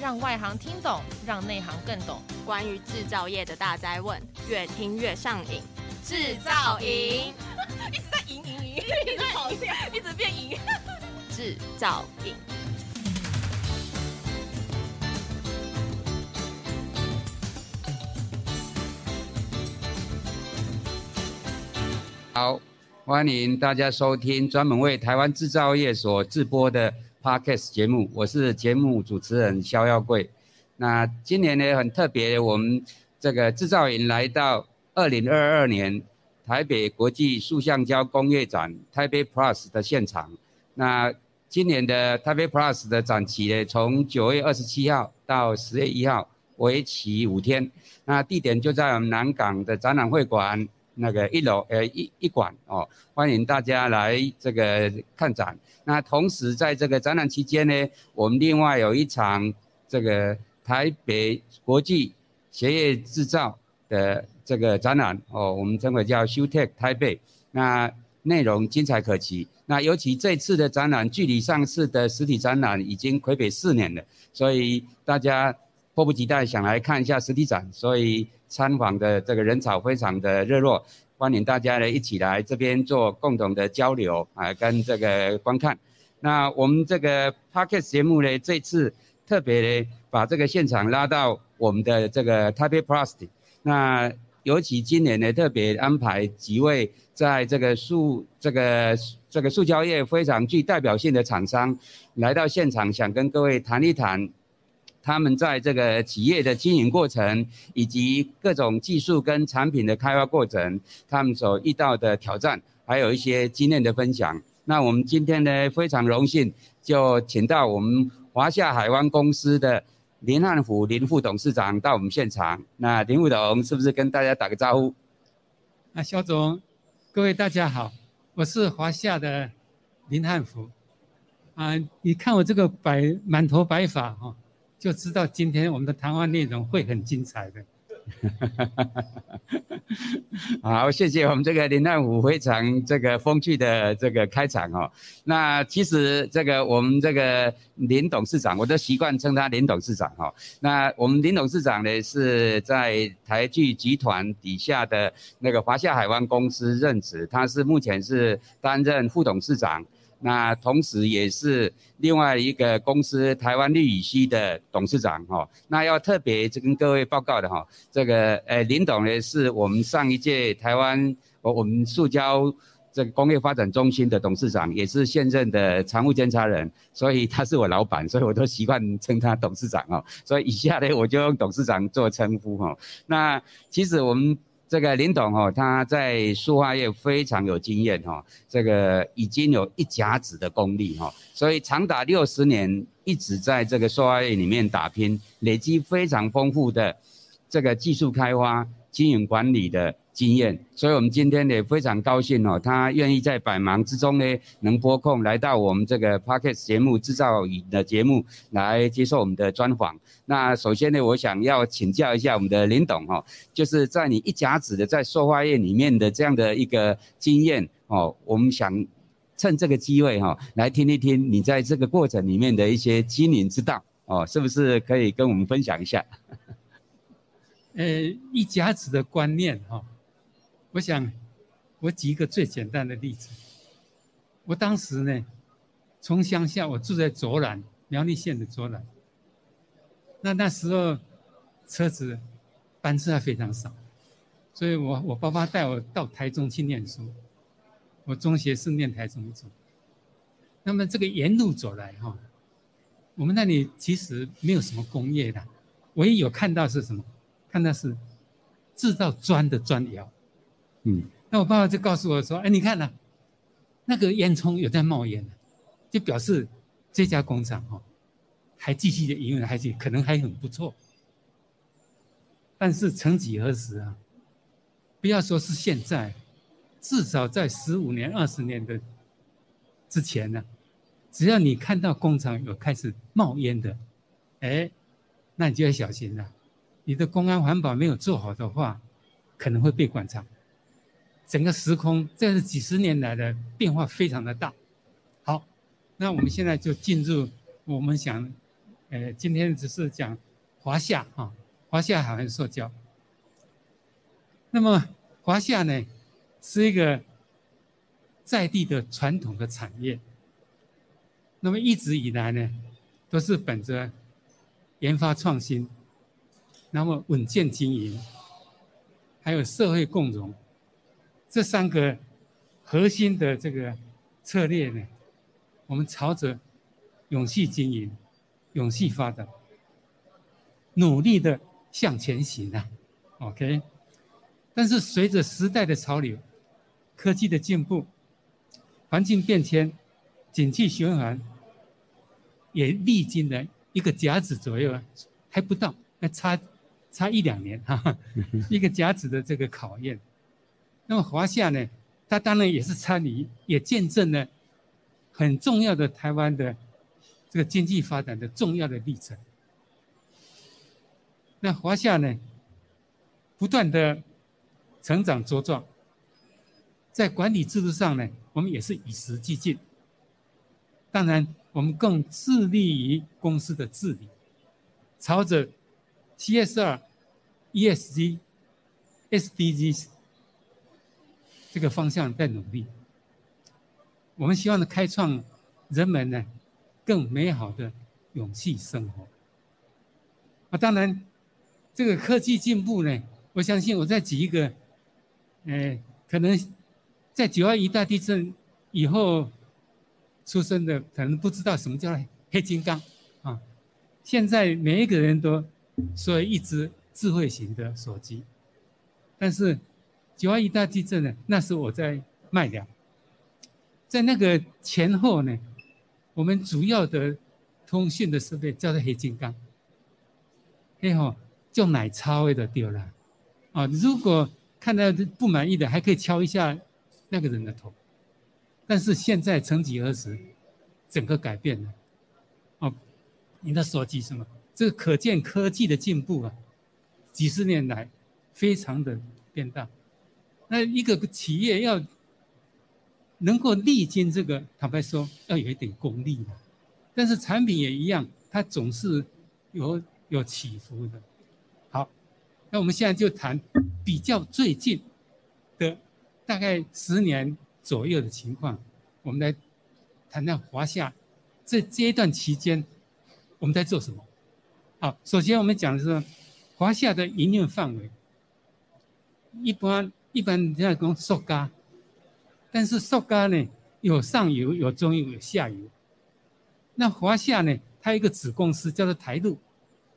让外行听懂，让内行更懂。关于制造业的大灾问，越听越上瘾。制造营 一直在赢赢赢，一直跑掉，一直变赢。制造营。好，欢迎大家收听专门为台湾制造业所制播的 Podcast 节目，我是节目主持人萧耀贵。那今年呢很特别，我们这个制造营来到二零二二年台北国际塑橡胶工业展台北 Plus 的现场。那今年的台北 Plus 的展期呢，从九月二十七号到十月一号，为期五天。那地点就在我们南港的展览会馆。那个一楼呃一一馆哦，欢迎大家来这个看展。那同时在这个展览期间呢，我们另外有一场这个台北国际鞋业制造的这个展览哦，我们称为叫 ShoTech 台北。那内容精彩可期。那尤其这次的展览距离上次的实体展览已经睽违四年了，所以大家迫不及待想来看一下实体展，所以。参访的这个人潮非常的热络，欢迎大家呢一起来这边做共同的交流啊，跟这个观看。那我们这个 Podcast 节目呢，这次特别呢把这个现场拉到我们的这个 Taipei Plus。那尤其今年呢特别安排几位在这个塑这个这个塑胶业非常具代表性的厂商来到现场，想跟各位谈一谈。他们在这个企业的经营过程，以及各种技术跟产品的开发过程，他们所遇到的挑战，还有一些经验的分享。那我们今天呢，非常荣幸，就请到我们华夏海湾公司的林汉甫林副董事长到我们现场。那林副董是不是跟大家打个招呼？啊，肖总，各位大家好，我是华夏的林汉福。啊，你看我这个白满头白发哈。就知道今天我们的谈话内容会很精彩的。好，谢谢我们这个林汉武非常这个风趣的这个开场哦。那其实这个我们这个林董事长，我都习惯称他林董事长哈。那我们林董事长呢是在台聚集团底下的那个华夏海湾公司任职，他是目前是担任副董事长。那同时也是另外一个公司台湾绿乙烯的董事长哈。那要特别跟各位报告的哈，这个呃林董呢是我们上一届台湾我我们塑胶这个工业发展中心的董事长，也是现任的常务监察人，所以他是我老板，所以我都习惯称他董事长哦。所以以下呢我就用董事长做称呼哈。那其实我们。这个林董哦，他在书画业非常有经验哈，这个已经有一甲子的功力哈，所以长达六十年一直在这个书画业里面打拼，累积非常丰富的这个技术开发、经营管理的。经验，所以我们今天也非常高兴哦，他愿意在百忙之中呢，能拨空来到我们这个 Podcast 节目制造营的节目来接受我们的专访。那首先呢，我想要请教一下我们的林董哈，就是在你一甲子的在塑化业里面的这样的一个经验哦，我们想趁这个机会哈，来听一听你在这个过程里面的一些经营之道哦，是不是可以跟我们分享一下？呃，一家子的观念哈。我想，我举一个最简单的例子。我当时呢，从乡下，我住在卓兰，苗栗县的卓兰。那那时候车子班次还非常少，所以我我爸爸带我到台中去念书。我中学是念台中一中。那么这个沿路走来哈，我们那里其实没有什么工业的，唯一有看到是什么？看到是制造砖的砖窑。嗯，那我爸爸就告诉我说：“哎，你看呢，那个烟囱有在冒烟，就表示这家工厂哈，还继续的营运，还是可能还很不错。但是曾几何时啊，不要说是现在，至少在十五年、二十年的之前呢，只要你看到工厂有开始冒烟的，哎，那你就要小心了。你的公安环保没有做好的话，可能会被关厂。”整个时空，这是几十年来的变化非常的大。好，那我们现在就进入我们想呃，今天只是讲华夏哈，华夏海湾塑胶。那么华夏呢，是一个在地的传统的产业。那么一直以来呢，都是本着研发创新，那么稳健经营，还有社会共融这三个核心的这个策略呢，我们朝着永续经营、永续发展，努力的向前行啊。OK，但是随着时代的潮流、科技的进步、环境变迁、景气循环，也历经了一个甲子左右，还不到，还差差一两年哈，一个甲子的这个考验。那么华夏呢，它当然也是参与，也见证了很重要的台湾的这个经济发展的重要的历程。那华夏呢，不断的成长茁壮，在管理制度上呢，我们也是与时俱进。当然，我们更致力于公司的治理，朝着 CSR、E S G S D G 这个方向在努力。我们希望呢，开创人们呢更美好的永续生活。啊，当然，这个科技进步呢，我相信我再举一个，呃，可能在九二一大地震以后。出生的可能不知道什么叫黑金刚啊！现在每一个人都说一只智慧型的手机，但是九二一大地震呢，那时我在卖粮，在那个前后呢，我们主要的通讯的设备叫做黑金刚，嘿吼，就奶超味的丢了啊！如果看到不满意的，还可以敲一下那个人的头。但是现在曾几何时，整个改变了。哦，你的手机什么？这个可见科技的进步啊，几十年来非常的变大。那一个企业要能够历经这个，坦白说要有一点功力的。但是产品也一样，它总是有有起伏的。好，那我们现在就谈比较最近的大概十年。左右的情况，我们来谈谈华夏这阶段期间我们在做什么。好，首先我们讲的是华夏的营运范围，一般一般人家讲塑胶，但是塑胶呢有上游、有中游、有下游。那华夏呢，它有一个子公司叫做台路，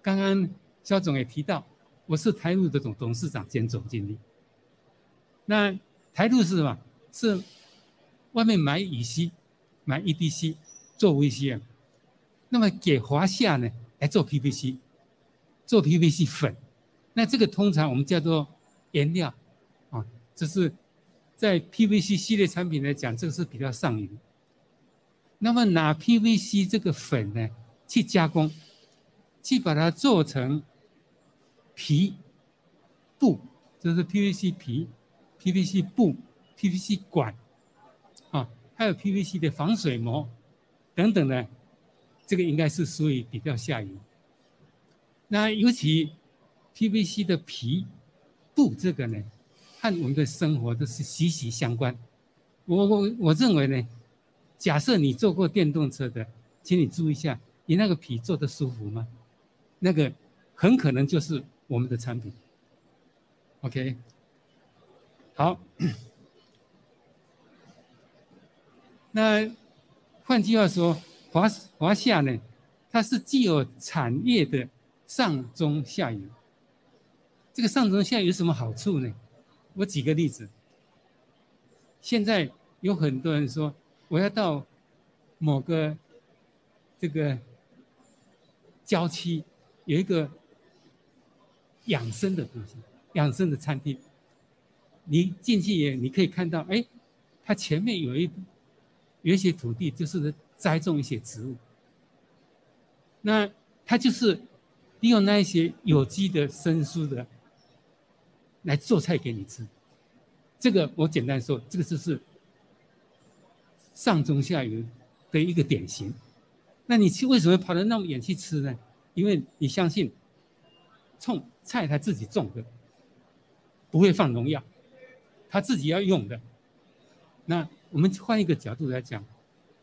刚刚肖总也提到，我是台路的总董事长兼总经理。那台路是什么？是。外面买乙烯，买 EDC 做 VCM，那么给华夏呢来做 PVC，做 PVC 粉，那这个通常我们叫做颜料啊，这是在 PVC 系列产品来讲，这个是比较上游。那么拿 PVC 这个粉呢去加工，去把它做成皮布，这是 PVC 皮、PVC 布、PVC 管。啊还有 PVC 的防水膜等等的，这个应该是属于比较下游。那尤其 PVC 的皮布这个呢，和我们的生活都是息息相关。我我我认为呢，假设你坐过电动车的，请你注意一下，你那个皮做得舒服吗？那个很可能就是我们的产品。OK，好。那换句话说，华华夏呢，它是既有产业的上中下游。这个上中下游有什么好处呢？我举个例子。现在有很多人说，我要到某个这个郊区有一个养生的东西，养生的餐厅。你进去也你可以看到，哎，它前面有一。有一些土地就是栽种一些植物，那它就是利用那一些有机的生疏的来做菜给你吃。这个我简单说，这个就是上中下游的一个典型。那你去为什么跑得那么远去吃呢？因为你相信，种菜他自己种的，不会放农药，他自己要用的。那我们换一个角度来讲，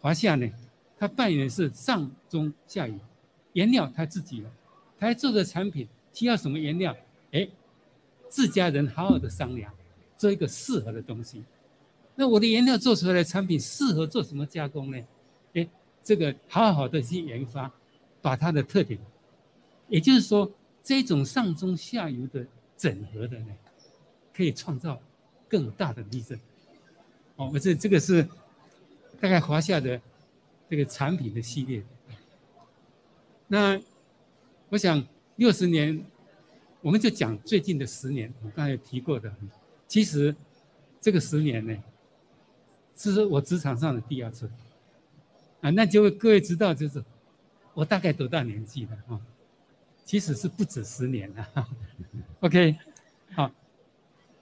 华夏呢，他扮演的是上中下游，原料他自己的，他做的产品需要什么原料？哎，自家人好好的商量，做一个适合的东西。那我的原料做出来的产品适合做什么加工呢？哎，这个好好的去研发，把它的特点，也就是说，这种上中下游的整合的呢，可以创造更大的利润。哦，我这这个是大概华夏的这个产品的系列。那我想六十年，我们就讲最近的十年，我刚才有提过的，其实这个十年呢。是我职场上的第二次，啊，那就各位知道，就是我大概多大年纪了啊？其实是不止十年了。OK，好，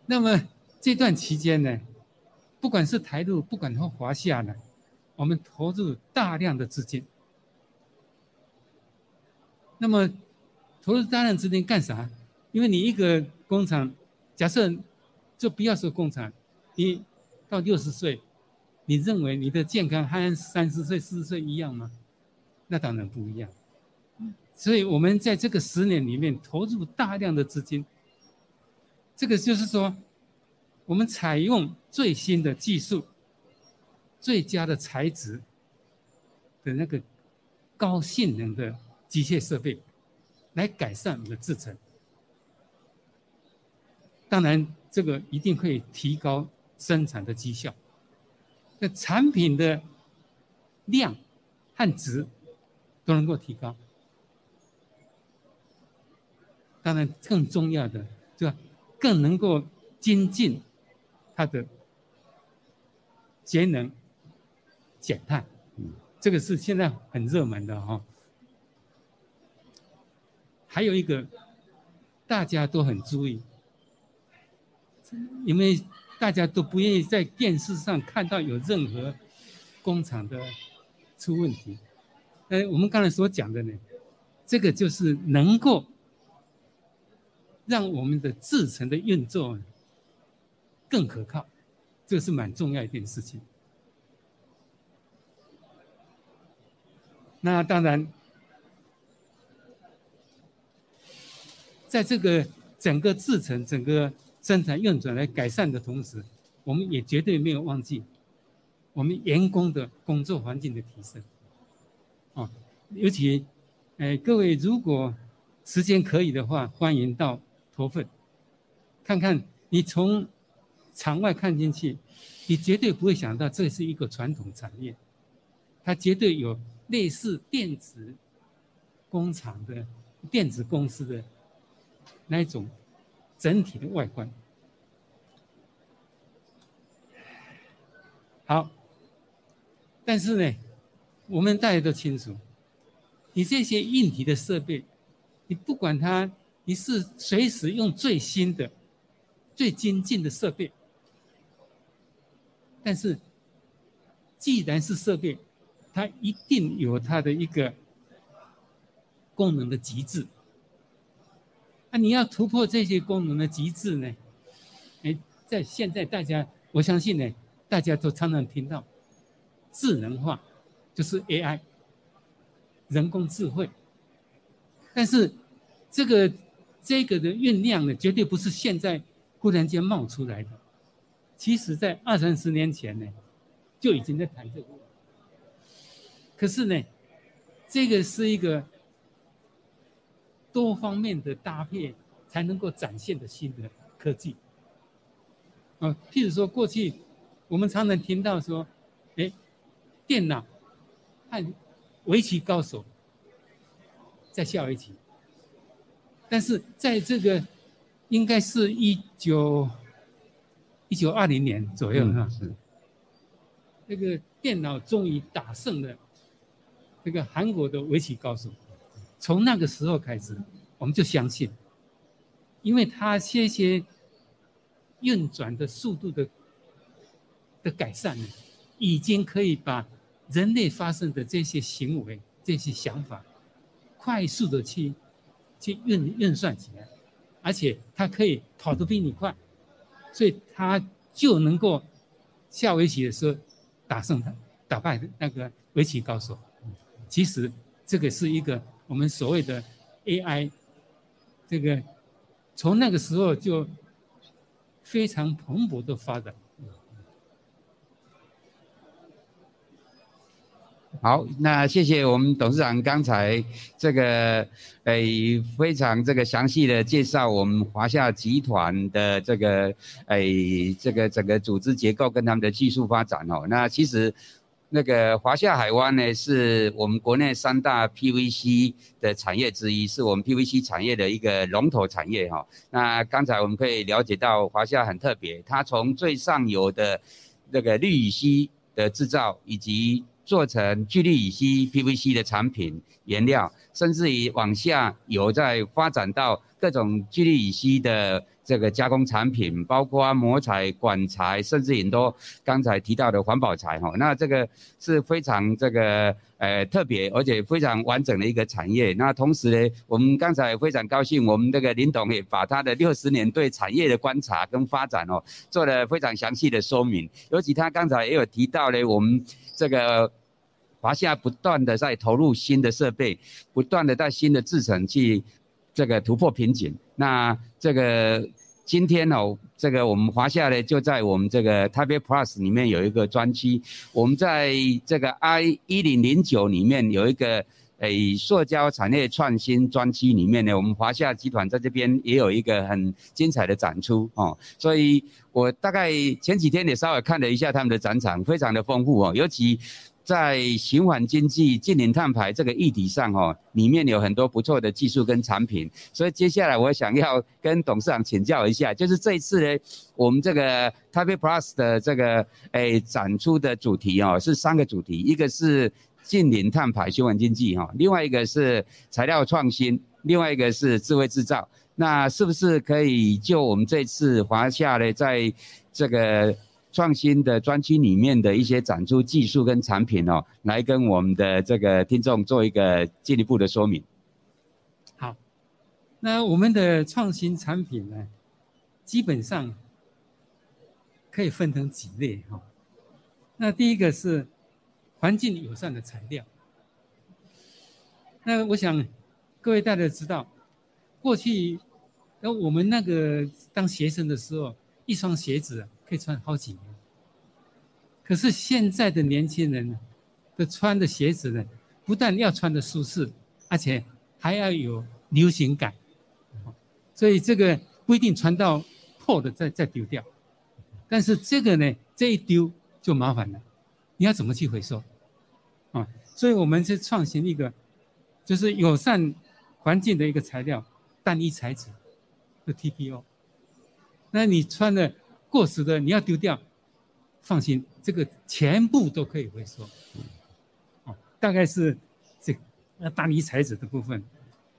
那么这段期间呢，不管是台陆，不管是华夏呢，我们投入大量的资金。那么投入大量资金干啥？因为你一个工厂，假设就不要说工厂，你到六十岁。你认为你的健康和三十岁、四十岁一样吗？那当然不一样。所以，我们在这个十年里面投入大量的资金。这个就是说，我们采用最新的技术、最佳的材质的那个高性能的机械设备，来改善我们的制程。当然，这个一定会提高生产的绩效。那产品的量和值都能够提高，当然更重要的，就更能够精进它的节能减碳，这个是现在很热门的哈。还有一个大家都很注意，因为。大家都不愿意在电视上看到有任何工厂的出问题。呃，我们刚才所讲的呢，这个就是能够让我们的制程的运作更可靠，这是蛮重要一件事情。那当然，在这个整个制程整个。生产运转来改善的同时，我们也绝对没有忘记我们员工的工作环境的提升。哦，尤其，哎，各位如果时间可以的话，欢迎到驼粪看看。你从场外看进去，你绝对不会想到这是一个传统产业，它绝对有类似电子工厂的电子公司的那一种。整体的外观好，但是呢，我们大家都清楚，你这些硬体的设备，你不管它，你是随时用最新的、最精进的设备，但是既然是设备，它一定有它的一个功能的极致。那你要突破这些功能的极致呢？哎，在现在大家，我相信呢，大家都常常听到智能化，就是 AI，人工智慧。但是这个这个的酝酿呢，绝对不是现在忽然间冒出来的。其实，在二三十年前呢，就已经在谈这个。可是呢，这个是一个。多方面的搭配才能够展现的新的科技。啊，譬如说过去我们常常听到说，哎，电脑和围棋高手在下围棋，但是在这个应该是一九一九二零年左右哈，是那个电脑终于打胜了这个韩国的围棋高手。从那个时候开始，我们就相信，因为它这些运转的速度的的改善呢，已经可以把人类发生的这些行为这些想法，快速的去去运运算起来，而且它可以跑得比你快，所以它就能够下围棋的时候打胜他，打败那个围棋高手。其实这个是一个我们所谓的 AI，这个从那个时候就非常蓬勃的发展。好，那谢谢我们董事长刚才这个诶、非常这个详细的介绍我们华夏集团的这个诶、这个整个组织结构跟他们的技术发展哦。那其实那个华夏海湾呢，是我们国内三大 PVC 的产业之一，是我们 PVC 产业的一个龙头产业哈。那刚才我们可以了解到华夏很特别，它从最上游的那个氯乙烯的制造以及做成聚氯乙烯 PVC 的产品原料，甚至于往下游再发展到各种聚氯乙烯的这个加工产品，包括模材、管材，甚至很多刚才提到的环保材哈。那这个是非常这个呃特别，而且非常完整的一个产业。那同时呢，我们刚才非常高兴，我们这个林董也把他的六十年对产业的观察跟发展哦，做了非常详细的说明。尤其他刚才也有提到呢，我们。这个华夏不断的在投入新的设备，不断的在新的制程去这个突破瓶颈。那这个今天哦，这个我们华夏呢就在我们这个 Taipei Plus 里面有一个专区，我们在这个 I 一零零九里面有一个。诶，塑胶产业创新专区里面呢，我们华夏集团在这边也有一个很精彩的展出哦。所以我大概前几天也稍微看了一下他们的展场，非常的丰富哦。尤其在循环经济、近零碳排这个议题上哦，里面有很多不错的技术跟产品。所以接下来我想要跟董事长请教一下，就是这一次呢，我们这个 t a p e Plus 的这个诶展出的主题哦，是三个主题，一个是。近零碳排循环经济哈，另外一个是材料创新，另外一个是智慧制造。那是不是可以就我们这次华夏呢，在这个创新的专区里面的一些展出技术跟产品哦，来跟我们的这个听众做一个进一步的说明？好，那我们的创新产品呢，基本上可以分成几类哈。那第一个是。环境友善的材料。那我想各位大家知道，过去那我们那个当学生的时候，一双鞋子可以穿好几年。可是现在的年轻人呢，的穿的鞋子呢，不但要穿的舒适，而且还要有流行感。所以这个不一定穿到破的再再丢掉，但是这个呢，这一丢就麻烦了，你要怎么去回收？啊，所以我们是创新一个，就是友善环境的一个材料，单一材质的 TPO。那你穿的过时的，你要丢掉，放心，这个全部都可以回收。哦，大概是这个单一材质的部分。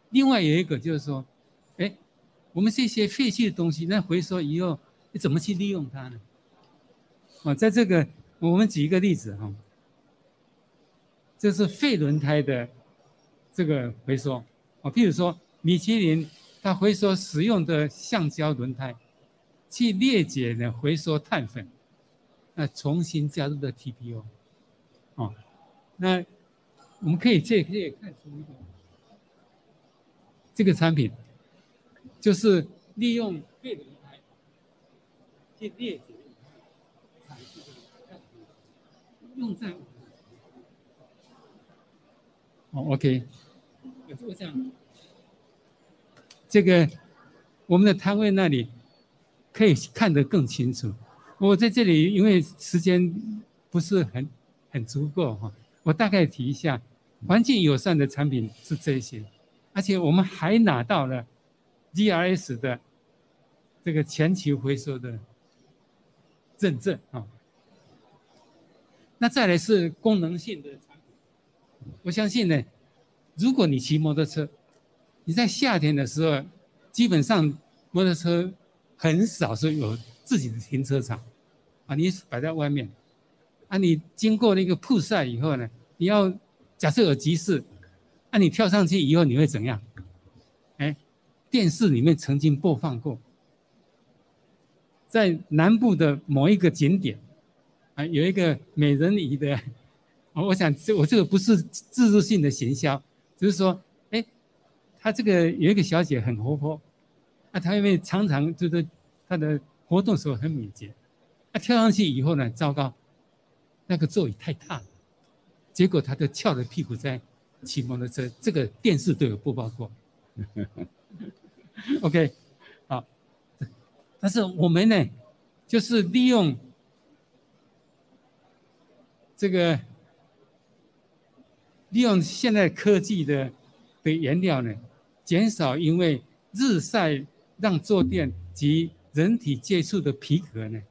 另外有一个就是说，哎，我们这些废弃的东西，那回收以后你怎么去利用它呢？啊，在这个我们举一个例子哈。这是废轮胎的这个回收啊，譬如说米其林，它回收使用的橡胶轮胎，去裂解呢回收碳粉，那重新加入的 TPO，哦，那我们可以这可以看出一个这个产品，就是利用废轮胎去裂解产，用在。哦，OK，我想这个我们的摊位那里可以看得更清楚。我在这里因为时间不是很很足够哈，我大概提一下，环境友善的产品是这些，而且我们还拿到了 GRS 的这个全球回收的认证啊。那再来是功能性的产品。我相信呢，如果你骑摩托车，你在夏天的时候，基本上摩托车很少是有自己的停车场，啊，你摆在外面，啊，你经过那个曝晒以后呢，你要假设有急事，啊，你跳上去以后你会怎样？哎，电视里面曾经播放过，在南部的某一个景点，啊，有一个美人鱼的，我想这我这个不是置入性的行销，只是说，哎，他这个有一个小姐很活泼，啊，她因为常常就是他的活动时候很敏捷，啊，跳上去以后呢，糟糕，那个座椅太大了，结果他就翘着屁股在骑摩托车，这个电视都有播报过。OK，好，但是我们呢，就是利用这个利用现在科技的的原料呢，减少因为日晒让坐垫及人体接触的皮革呢，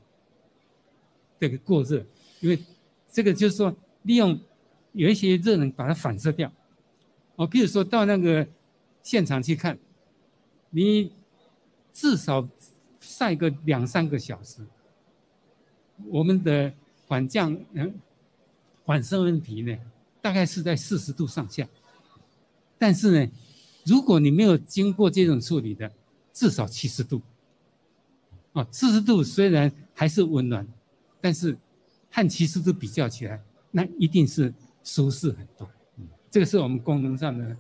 这个过热，因为这个就是说利用有一些热能把它反射掉。哦，比如说到那个现场去看，你至少晒个两三个小时，我们的缓降嗯缓升温皮呢，大概是在四十度上下。但是呢，如果你没有经过这种处理的，至少七十度。哦，四十度虽然还是温暖，但是和七十度比较起来，那一定是舒适很多。这个是我们功能上的。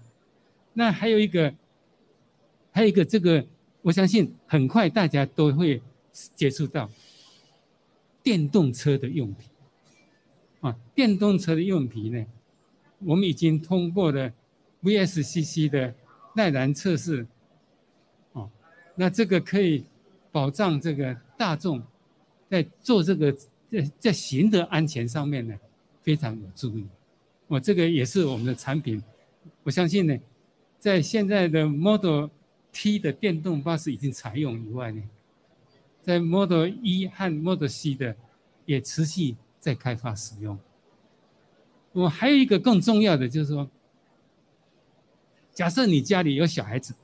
那还有一个，还有一个这个，我相信很快大家都会接触到电动车的用品。啊，电动车的用品呢，我们已经通过了 VSCC 的耐燃测试。那这个可以保障这个大众在做这个在在行的安全上面呢，非常有助益。我这个也是我们的产品，我相信呢，在现在的 Model T 的电动巴士已经采用以外呢，在 Model E 和 Model C 的也持续在开发使用。我还有一个更重要的就是说，假设你家里有小孩子，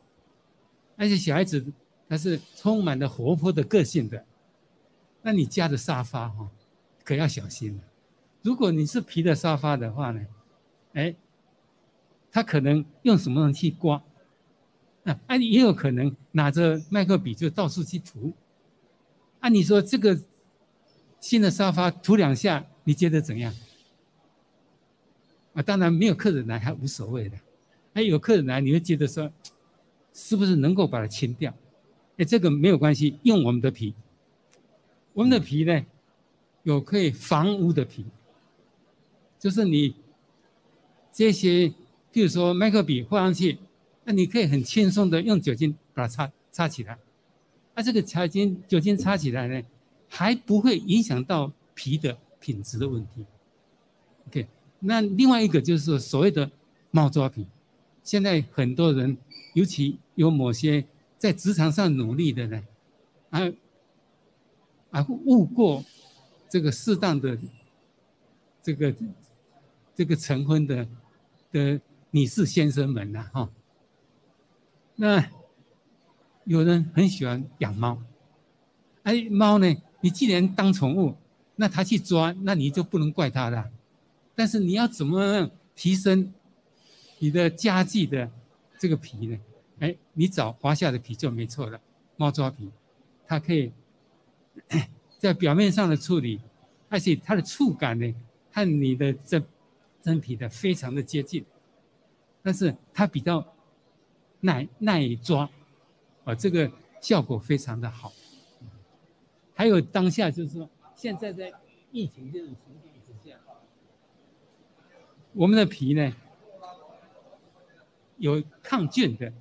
而且小孩子他是充满了活泼的个性的，那你家的沙发哈，可要小心了。如果你是皮的沙发的话呢，哎，他可能用什么东西刮？啊，啊，也有可能拿着麦克笔就到处去涂。按你说这个新的沙发涂两下，你觉得怎样？啊，当然没有客人来还无所谓的，哎，有客人来你会觉得说，是不是能够把它清掉？哎，这个没有关系，用我们的皮，我们的皮呢，有可以防污的皮。就是你这些，譬如说麦克笔画上去，那你可以很轻松的用酒精把它擦擦起来。那这个酒精酒精擦起来呢，还不会影响到皮的品质的问题。OK，那另外一个就是所谓的猫抓皮，现在很多人，尤其有某些在职场上努力的呢，啊啊误过这个适当的这个。这个成婚的的女士先生们呐、哈，那有人很喜欢养猫，哎，猫呢，你既然当宠物，那它去抓，那你就不能怪它了。但是你要怎么提升你的家具的这个皮呢？哎，你找华夏的皮就没错了，猫抓皮，它可以 在表面上的处理，而且它的触感呢，和你的这。真皮的非常的接近，但是它比较耐耐抓，啊，这个效果非常的好。还有当下就是说，现在在疫情这种情况之下，我们的皮呢，有抗菌的，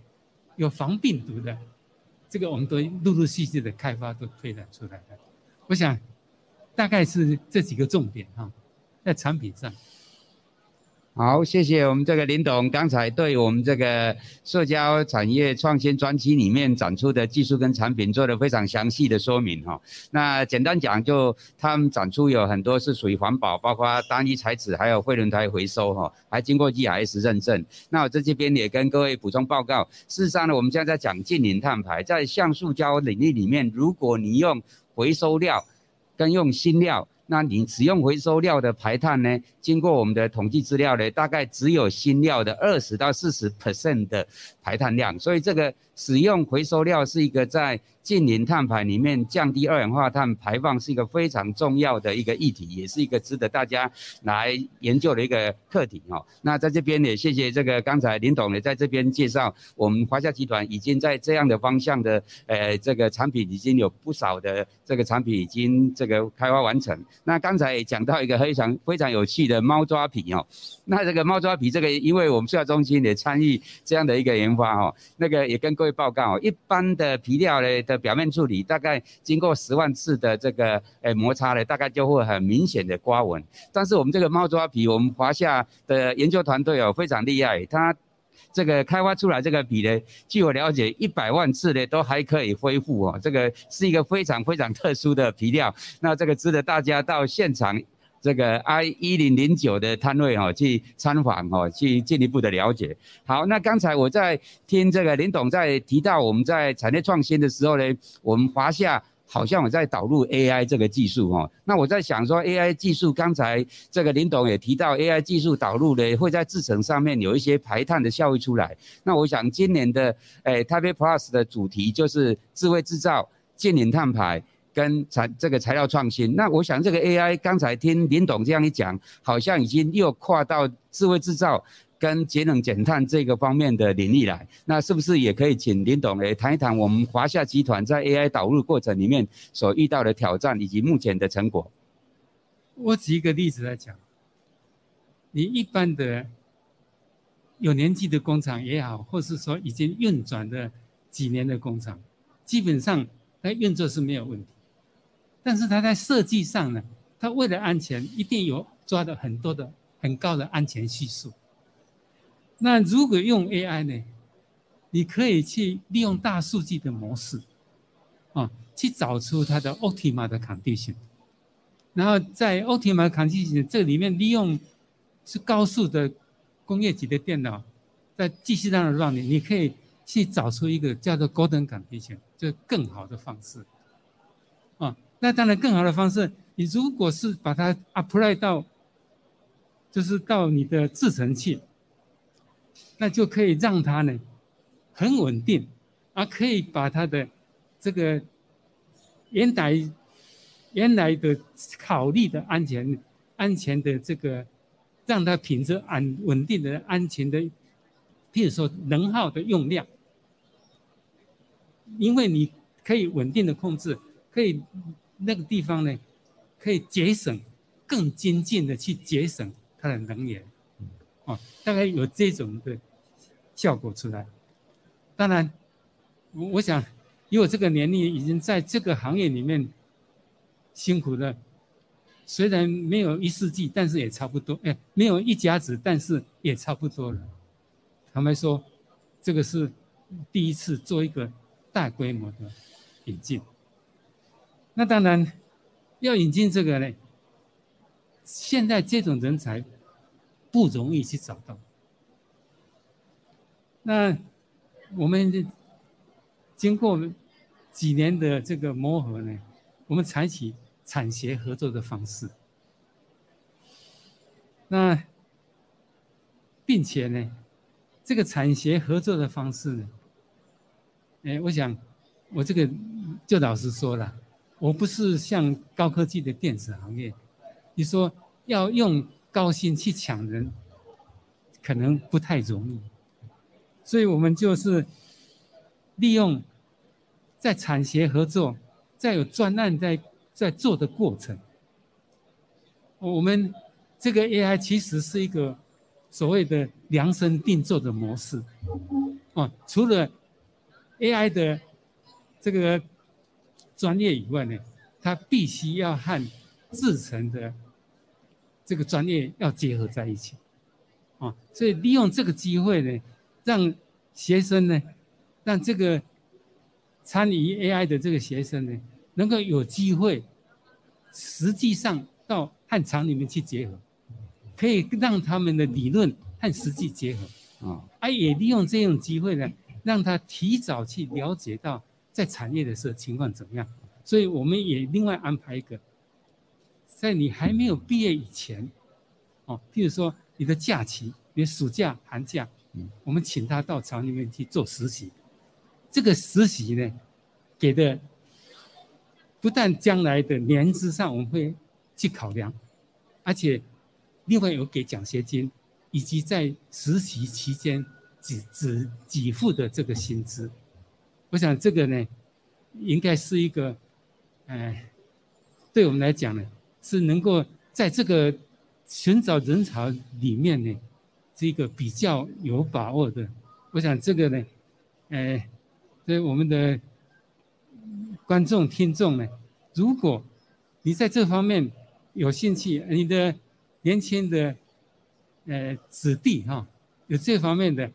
有防病毒的，这个我们都陆陆续续的开发都推展出来的。我想大概是这几个重点哈，在产品上。好，谢谢我们这个林董刚才对我们这个塑胶产业创新专区里面展出的技术跟产品做了非常详细的说明哈。那简单讲，就他们展出有很多是属于环保，包括单一材质，还有废轮胎回收哈，还经过 GRS 认证。那我在这边也跟各位补充报告，事实上呢，我们现在在讲净零碳排，在橡塑胶领域里面，如果你用回收料跟用新料。那你使用回收料的排碳呢？经过我们的统计资料呢，大概只有新料的二十到四十 percent 的排碳量。所以这个使用回收料是一个在近零碳排里面降低二氧化碳排放是一个非常重要的一个议题，也是一个值得大家来研究的一个课题哦。那在这边也谢谢这个刚才林董也在这边介绍，我们华夏集团已经在这样的方向的呃这个产品已经有不少的这个产品已经这个开发完成。那刚才也讲到一个非常非常有趣的猫抓皮哦，那这个猫抓皮这个，因为我们塑料中心也参与这样的一个研发哦，那个也跟各位报告，一般的皮料嘞的表面处理，大概经过十万次的这个诶摩擦嘞，大概就会很明显的刮纹。但是我们这个猫抓皮，我们华夏的研究团队哦非常厉害，它这个开发出来这个皮呢，据我了解，一百万次呢都还可以恢复哦，这个是一个非常非常特殊的皮料。那这个值得大家到现场这个 I 一零零九的摊位哦去参访哦，去进一步的了解。好，那刚才我在听这个林董在提到我们在产业创新的时候呢，我们华夏。好像我在导入 AI 这个技术哦，那我在想说 AI 技术，刚才这个林董也提到 AI 技术导入呢，会在制程上面有一些排碳的效益出来。那我想今年的诶 Taipei Plus 的主题就是智慧制造、净零碳排跟材这个材料创新。那我想这个 AI 刚才听林董这样一讲，好像已经又跨到智慧制造。跟节能减碳这个方面的领域来，那是不是也可以请林董来谈一谈我们华夏集团在 AI 导入过程里面所遇到的挑战以及目前的成果？我举一个例子来讲，你一般的有年纪的工厂也好，或是说已经运转的几年的工厂，基本上它运作是没有问题，但是它在设计上呢，它为了安全，一定有抓到很多的很高的安全系数。那如果用 AI 呢？你可以去利用大数据的模式，啊，去找出它的 optimal 的 condition，然后在 optimal condition 这里面利用是高速的工业级的电脑，在机器上的 run，你可以去找出一个叫做 golden condition，就更好的方式，那当然更好的方式，你如果是把它 apply 到，就是到你的制程器。那就可以让它呢很稳定，而可以把它的这个原来原来的考虑的安全安全的这个让它品质安稳定的安全的，譬如说能耗的用量，因为你可以稳定的控制，可以那个地方呢可以节省更精进的去节省它的能源，哦，大概有这种的。效果出来，当然，我我想，以我这个年龄已经在这个行业里面辛苦了，虽然没有一世纪，但是也差不多。哎，没有一甲子，但是也差不多了。坦白说，这个是第一次做一个大规模的引进。那当然，要引进这个呢，现在这种人才不容易去找到。那我们经过几年的这个磨合呢，我们采取产学合作的方式。那并且呢，这个产学合作的方式呢，哎，我想我这个就老实说了，我不是像高科技的电子行业，你说要用高薪去抢人，可能不太容易。所以我们就是利用在产学合作，在有专案在在做的过程，我们这个 AI 其实是一个所谓的量身定做的模式。哦，除了 AI 的这个专业以外呢，它必须要和制成的这个专业要结合在一起。啊，所以利用这个机会呢。让学生呢，让这个参与 AI 的这个学生呢，能够有机会，实际上到和厂里面去结合，可以让他们的理论和实际结合啊，啊也利用这种机会呢，让他提早去了解到在产业的时候情况怎么样。所以我们也另外安排一个在你还没有毕业以前，哦，譬如说你的假期，你的暑假、寒假，嗯，我们请他到厂里面去做实习，这个实习呢，给的不但将来的年资上我们会去考量，而且另外有给奖学金，以及在实习期间给只给付的这个薪资，我想这个呢，应该是一个，哎。对我们来讲呢，是能够在这个寻找人才里面呢，这个比较有把握的。我想这个呢，呃，对我们的观众听众呢，如果你在这方面有兴趣，你的年轻的呃子弟哈，有这方面的，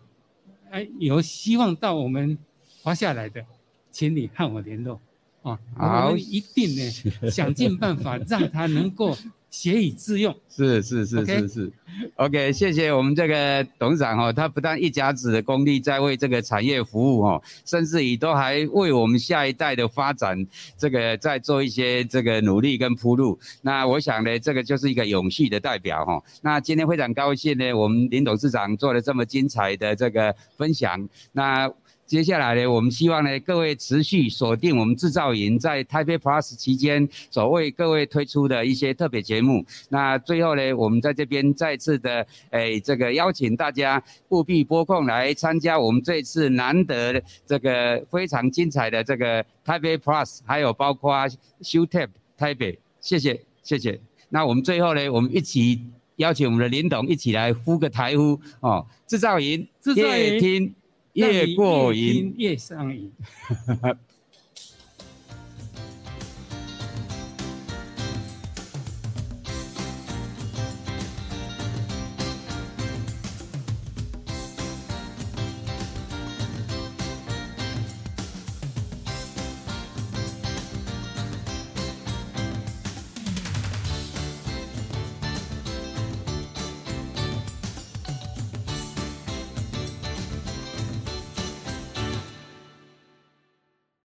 哎，有希望到我们华夏来的，请你和我联络。啊，好，我们一定呢，想尽办法让他能够学以致用。是是是是是，OK，谢谢我们这个董事长哦，他不但一甲子的功力在为这个产业服务哦，甚至于都还为我们下一代的发展这个在做一些这个努力跟铺路。那我想呢，这个就是一个永续的代表哈。那今天非常高兴呢，我们林董事长做了这么精彩的这个分享。那接下来呢，我们希望呢，各位持续锁定我们制造营在台北 Plus 期间所为各位推出的一些特别节目。那最后呢，我们在这边再次的，诶，这个邀请大家务必拨空来参加我们这次难得这个非常精彩的这个台北 Plus，还有包括 ShowTap 台北。谢谢，谢谢。那我们最后呢，我们一起邀请我们的林董一起来呼个台呼哦，制造营，制造营，听。越过瘾，越上瘾。